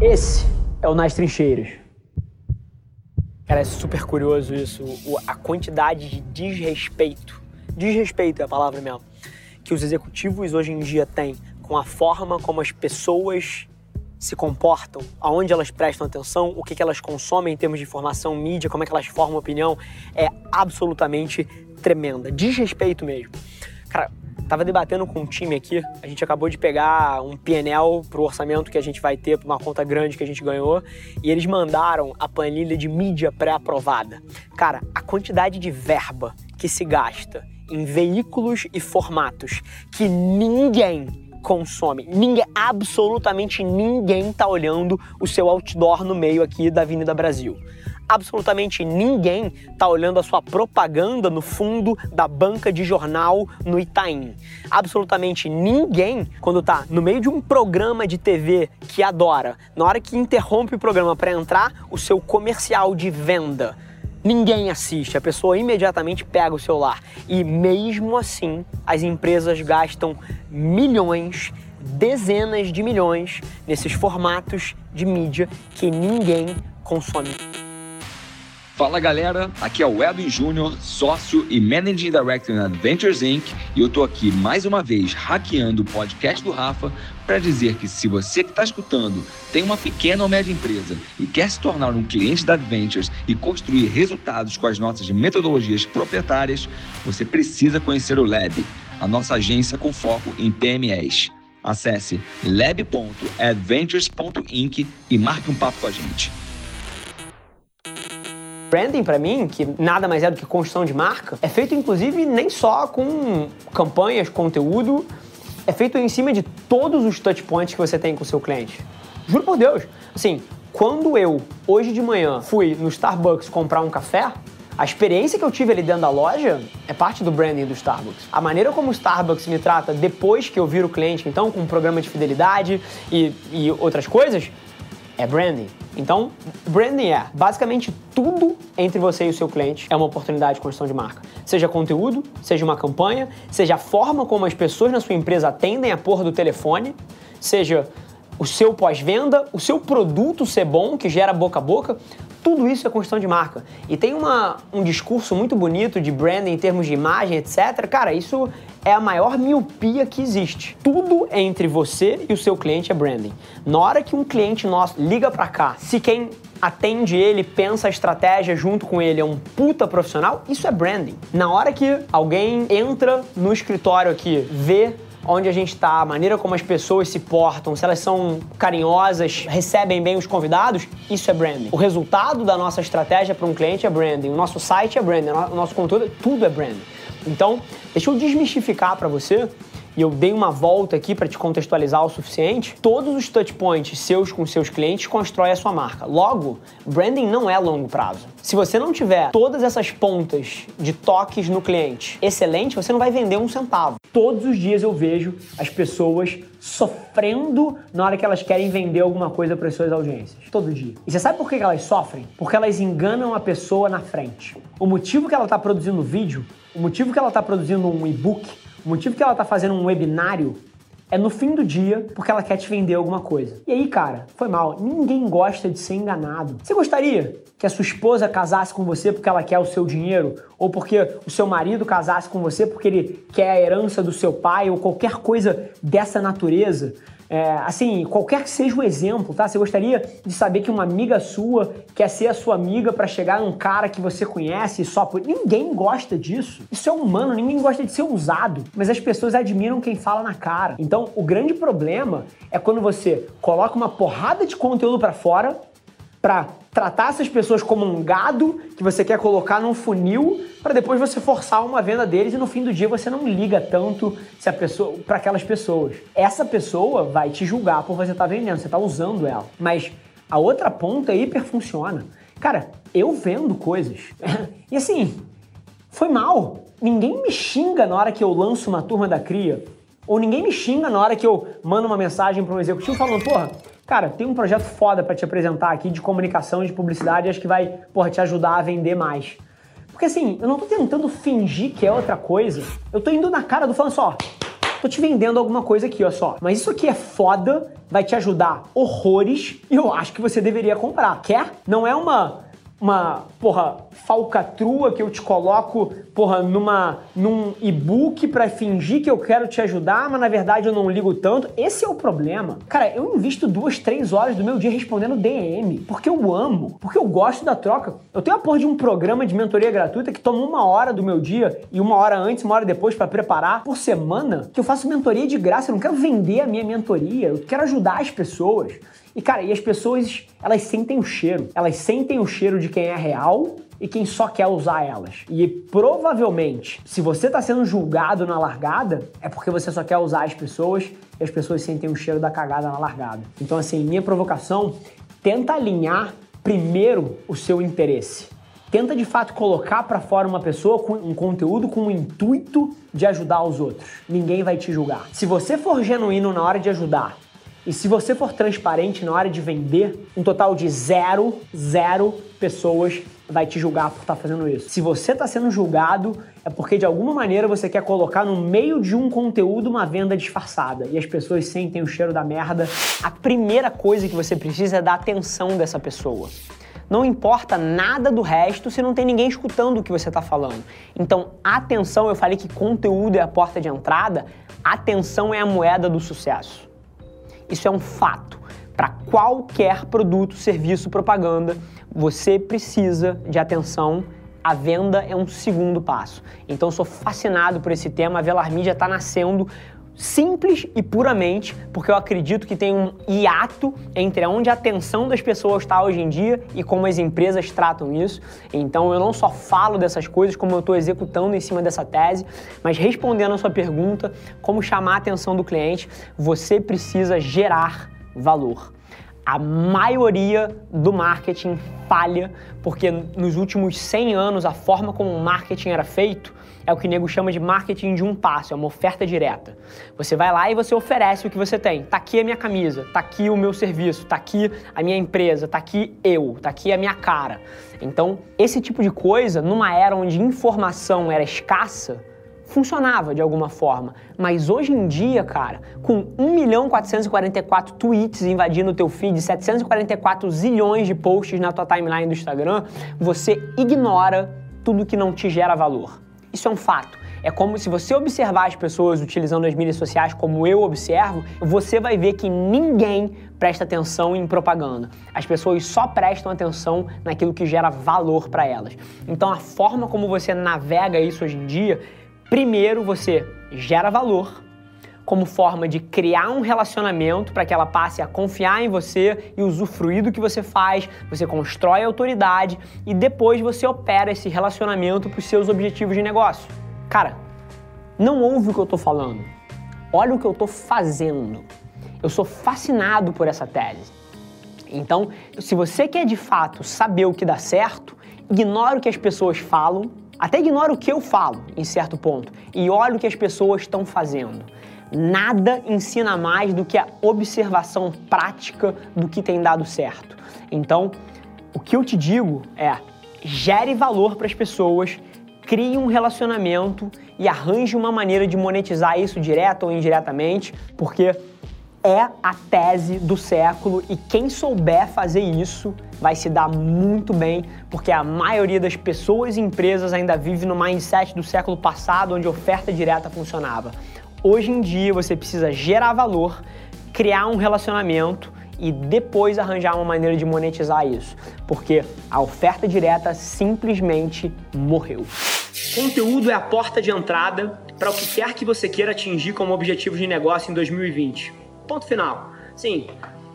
Esse é o Nas Trincheiras. Cara, é super curioso isso, a quantidade de desrespeito, desrespeito é a palavra mesmo, que os executivos hoje em dia têm com a forma como as pessoas se comportam, aonde elas prestam atenção, o que, que elas consomem em termos de informação, mídia, como é que elas formam opinião, é absolutamente tremenda. Desrespeito mesmo. Cara, tava debatendo com um time aqui, a gente acabou de pegar um PNL pro orçamento que a gente vai ter, pra uma conta grande que a gente ganhou, e eles mandaram a planilha de mídia pré-aprovada. Cara, a quantidade de verba que se gasta em veículos e formatos que ninguém consome. Ninguém, absolutamente ninguém tá olhando o seu outdoor no meio aqui da Avenida Brasil. Absolutamente ninguém tá olhando a sua propaganda no fundo da banca de jornal no Itaim. Absolutamente ninguém, quando tá no meio de um programa de TV que adora, na hora que interrompe o programa para entrar, o seu comercial de venda ninguém assiste, a pessoa imediatamente pega o celular. E mesmo assim, as empresas gastam milhões, dezenas de milhões nesses formatos de mídia que ninguém consome. Fala galera, aqui é o Edwin Júnior, sócio e Managing Director na Adventures Inc. E eu tô aqui mais uma vez hackeando o podcast do Rafa para dizer que se você que está escutando tem uma pequena ou média empresa e quer se tornar um cliente da Adventures e construir resultados com as nossas metodologias proprietárias, você precisa conhecer o Lab, a nossa agência com foco em PMEs. Acesse lab.adventures.inc e marque um papo com a gente. Branding, para mim, que nada mais é do que construção de marca, é feito inclusive nem só com campanhas, conteúdo, é feito em cima de todos os touch points que você tem com o seu cliente. Juro por Deus. Assim, quando eu, hoje de manhã, fui no Starbucks comprar um café, a experiência que eu tive ali dentro da loja é parte do branding do Starbucks. A maneira como o Starbucks me trata depois que eu viro cliente, então, com um programa de fidelidade e, e outras coisas, é branding. Então, branding é basicamente tudo entre você e o seu cliente é uma oportunidade de construção de marca. Seja conteúdo, seja uma campanha, seja a forma como as pessoas na sua empresa atendem a porra do telefone, seja o seu pós-venda, o seu produto ser bom, que gera boca a boca, tudo isso é construção de marca. E tem uma, um discurso muito bonito de branding em termos de imagem, etc. Cara, isso é a maior miopia que existe. Tudo entre você e o seu cliente é branding. Na hora que um cliente nosso liga para cá, se quem atende ele, pensa a estratégia junto com ele, é um puta profissional, isso é branding. Na hora que alguém entra no escritório aqui, vê onde a gente está, a maneira como as pessoas se portam, se elas são carinhosas, recebem bem os convidados, isso é branding. O resultado da nossa estratégia para um cliente é branding, o nosso site é branding, o nosso conteúdo, tudo é branding. Então, deixa eu desmistificar para você e eu dei uma volta aqui para te contextualizar o suficiente, todos os touch points seus com seus clientes constroem a sua marca. Logo, branding não é longo prazo. Se você não tiver todas essas pontas de toques no cliente excelente, você não vai vender um centavo. Todos os dias eu vejo as pessoas sofrendo na hora que elas querem vender alguma coisa para as suas audiências. Todo dia. E você sabe por que elas sofrem? Porque elas enganam a pessoa na frente. O motivo que ela está produzindo vídeo, o motivo que ela está produzindo um e-book, o motivo que ela tá fazendo um webinário é no fim do dia porque ela quer te vender alguma coisa. E aí, cara, foi mal. Ninguém gosta de ser enganado. Você gostaria que a sua esposa casasse com você porque ela quer o seu dinheiro? Ou porque o seu marido casasse com você porque ele quer a herança do seu pai? Ou qualquer coisa dessa natureza? É, assim, qualquer que seja o exemplo, tá? Você gostaria de saber que uma amiga sua quer ser a sua amiga para chegar num cara que você conhece só por. Ninguém gosta disso. Isso é humano, ninguém gosta de ser usado. Mas as pessoas admiram quem fala na cara. Então, o grande problema é quando você coloca uma porrada de conteúdo para fora para tratar essas pessoas como um gado que você quer colocar num funil para depois você forçar uma venda deles e no fim do dia você não liga tanto se a pessoa para aquelas pessoas. Essa pessoa vai te julgar por você estar tá vendendo, você está usando ela. Mas a outra ponta hiper funciona. Cara, eu vendo coisas. e assim, foi mal. Ninguém me xinga na hora que eu lanço uma turma da cria. Ou ninguém me xinga na hora que eu mando uma mensagem para um executivo falando, porra, cara, tem um projeto foda para te apresentar aqui de comunicação, de publicidade, acho que vai, porra, te ajudar a vender mais. Porque assim, eu não tô tentando fingir que é outra coisa. Eu tô indo na cara do falando só, Tô te vendendo alguma coisa aqui, ó só. Mas isso aqui é foda, vai te ajudar horrores e eu acho que você deveria comprar. Quer? Não é uma uma, porra, falcatrua que eu te coloco, porra, numa num e-book para fingir que eu quero te ajudar, mas na verdade eu não ligo tanto. Esse é o problema. Cara, eu invisto duas, três horas do meu dia respondendo DM, porque eu amo, porque eu gosto da troca. Eu tenho a porra de um programa de mentoria gratuita que toma uma hora do meu dia e uma hora antes, uma hora depois para preparar por semana, que eu faço mentoria de graça. Eu não quero vender a minha mentoria, eu quero ajudar as pessoas. E cara, e as pessoas, elas sentem o cheiro. Elas sentem o cheiro de quem é real e quem só quer usar elas. E provavelmente, se você está sendo julgado na largada, é porque você só quer usar as pessoas e as pessoas sentem o cheiro da cagada na largada. Então, assim, minha provocação, tenta alinhar primeiro o seu interesse. Tenta de fato colocar para fora uma pessoa com um conteúdo com o intuito de ajudar os outros. Ninguém vai te julgar. Se você for genuíno na hora de ajudar e se você for transparente na hora de vender, um total de zero, zero pessoas vai te julgar por estar tá fazendo isso. Se você está sendo julgado, é porque de alguma maneira você quer colocar no meio de um conteúdo uma venda disfarçada e as pessoas sentem o cheiro da merda. A primeira coisa que você precisa é dar atenção dessa pessoa. Não importa nada do resto se não tem ninguém escutando o que você está falando. Então, atenção, eu falei que conteúdo é a porta de entrada, atenção é a moeda do sucesso. Isso é um fato. Para qualquer produto, serviço, propaganda, você precisa de atenção. A venda é um segundo passo. Então, sou fascinado por esse tema. A Velar Mídia está nascendo simples e puramente porque eu acredito que tem um hiato entre onde a atenção das pessoas está hoje em dia e como as empresas tratam isso. Então eu não só falo dessas coisas, como eu estou executando em cima dessa tese, mas respondendo a sua pergunta, como chamar a atenção do cliente, você precisa gerar valor. A maioria do marketing falha porque nos últimos 100 anos a forma como o marketing era feito é o que o nego chama de marketing de um passo, é uma oferta direta. Você vai lá e você oferece o que você tem. Tá aqui a minha camisa, tá aqui o meu serviço, tá aqui a minha empresa, tá aqui eu, tá aqui a minha cara. Então, esse tipo de coisa, numa era onde informação era escassa, funcionava de alguma forma. Mas hoje em dia, cara, com 1 milhão 444 tweets invadindo o teu feed, 744 zilhões de posts na tua timeline do Instagram, você ignora tudo que não te gera valor. Isso é um fato. É como se você observar as pessoas utilizando as mídias sociais como eu observo, você vai ver que ninguém presta atenção em propaganda. As pessoas só prestam atenção naquilo que gera valor para elas. Então a forma como você navega isso hoje em dia, primeiro você gera valor como forma de criar um relacionamento para que ela passe a confiar em você e usufruir do que você faz, você constrói autoridade e depois você opera esse relacionamento para os seus objetivos de negócio. Cara, não ouve o que eu estou falando. Olha o que eu estou fazendo. Eu sou fascinado por essa tese. Então, se você quer de fato saber o que dá certo, ignora o que as pessoas falam, até ignora o que eu falo em certo ponto, e olha o que as pessoas estão fazendo. Nada ensina mais do que a observação prática do que tem dado certo. Então, o que eu te digo é: gere valor para as pessoas, crie um relacionamento e arranje uma maneira de monetizar isso direto ou indiretamente, porque é a tese do século e quem souber fazer isso vai se dar muito bem, porque a maioria das pessoas e empresas ainda vive no mindset do século passado, onde oferta direta funcionava. Hoje em dia você precisa gerar valor, criar um relacionamento e depois arranjar uma maneira de monetizar isso, porque a oferta direta simplesmente morreu. Conteúdo é a porta de entrada para o que quer que você queira atingir como objetivo de negócio em 2020. Ponto final. Sim.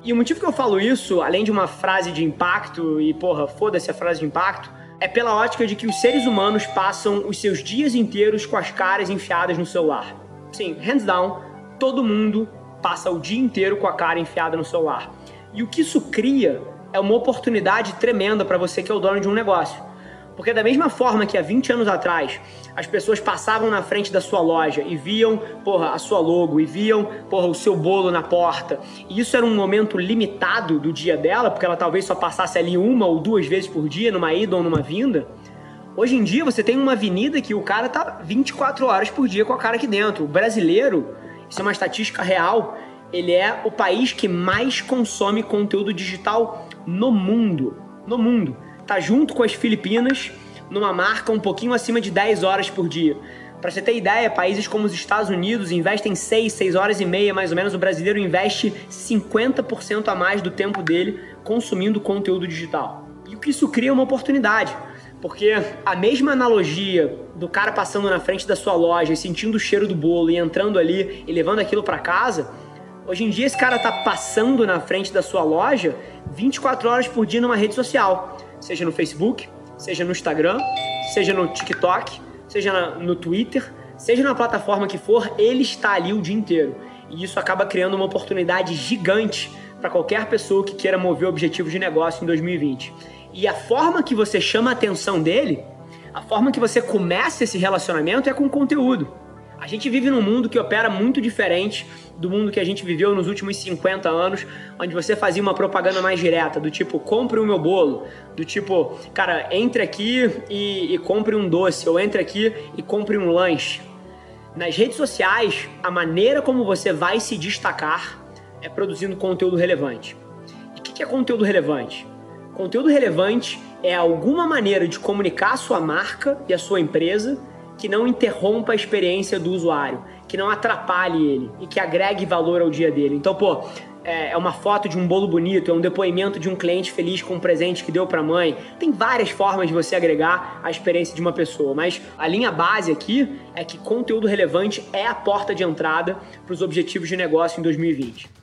E o motivo que eu falo isso, além de uma frase de impacto, e porra, foda-se a frase de impacto, é pela ótica de que os seres humanos passam os seus dias inteiros com as caras enfiadas no celular. Sim, hands down, todo mundo passa o dia inteiro com a cara enfiada no celular. E o que isso cria é uma oportunidade tremenda para você que é o dono de um negócio. Porque da mesma forma que há 20 anos atrás as pessoas passavam na frente da sua loja e viam, porra, a sua logo e viam, porra, o seu bolo na porta. E isso era um momento limitado do dia dela, porque ela talvez só passasse ali uma ou duas vezes por dia, numa ida ou numa vinda. Hoje em dia você tem uma avenida que o cara tá 24 horas por dia com a cara aqui dentro. O brasileiro, isso é uma estatística real, ele é o país que mais consome conteúdo digital no mundo. No mundo. Tá junto com as Filipinas, numa marca um pouquinho acima de 10 horas por dia. Para você ter ideia, países como os Estados Unidos investem 6, 6 horas e meia mais ou menos. O brasileiro investe 50% a mais do tempo dele consumindo conteúdo digital. E o que isso cria é uma oportunidade. Porque a mesma analogia do cara passando na frente da sua loja e sentindo o cheiro do bolo e entrando ali e levando aquilo para casa, hoje em dia esse cara tá passando na frente da sua loja 24 horas por dia numa rede social, seja no Facebook, seja no Instagram, seja no TikTok, seja no Twitter, seja na plataforma que for, ele está ali o dia inteiro. E isso acaba criando uma oportunidade gigante para qualquer pessoa que queira mover objetivos de negócio em 2020. E a forma que você chama a atenção dele, a forma que você começa esse relacionamento é com conteúdo. A gente vive num mundo que opera muito diferente do mundo que a gente viveu nos últimos 50 anos, onde você fazia uma propaganda mais direta, do tipo, compre o meu bolo, do tipo, cara, entre aqui e, e compre um doce, ou entre aqui e compre um lanche. Nas redes sociais, a maneira como você vai se destacar é produzindo conteúdo relevante. E o que é conteúdo relevante? Conteúdo relevante é alguma maneira de comunicar a sua marca e a sua empresa que não interrompa a experiência do usuário, que não atrapalhe ele e que agregue valor ao dia dele. Então, pô, é, é uma foto de um bolo bonito, é um depoimento de um cliente feliz com um presente que deu para a mãe. Tem várias formas de você agregar a experiência de uma pessoa, mas a linha base aqui é que conteúdo relevante é a porta de entrada para os objetivos de negócio em 2020.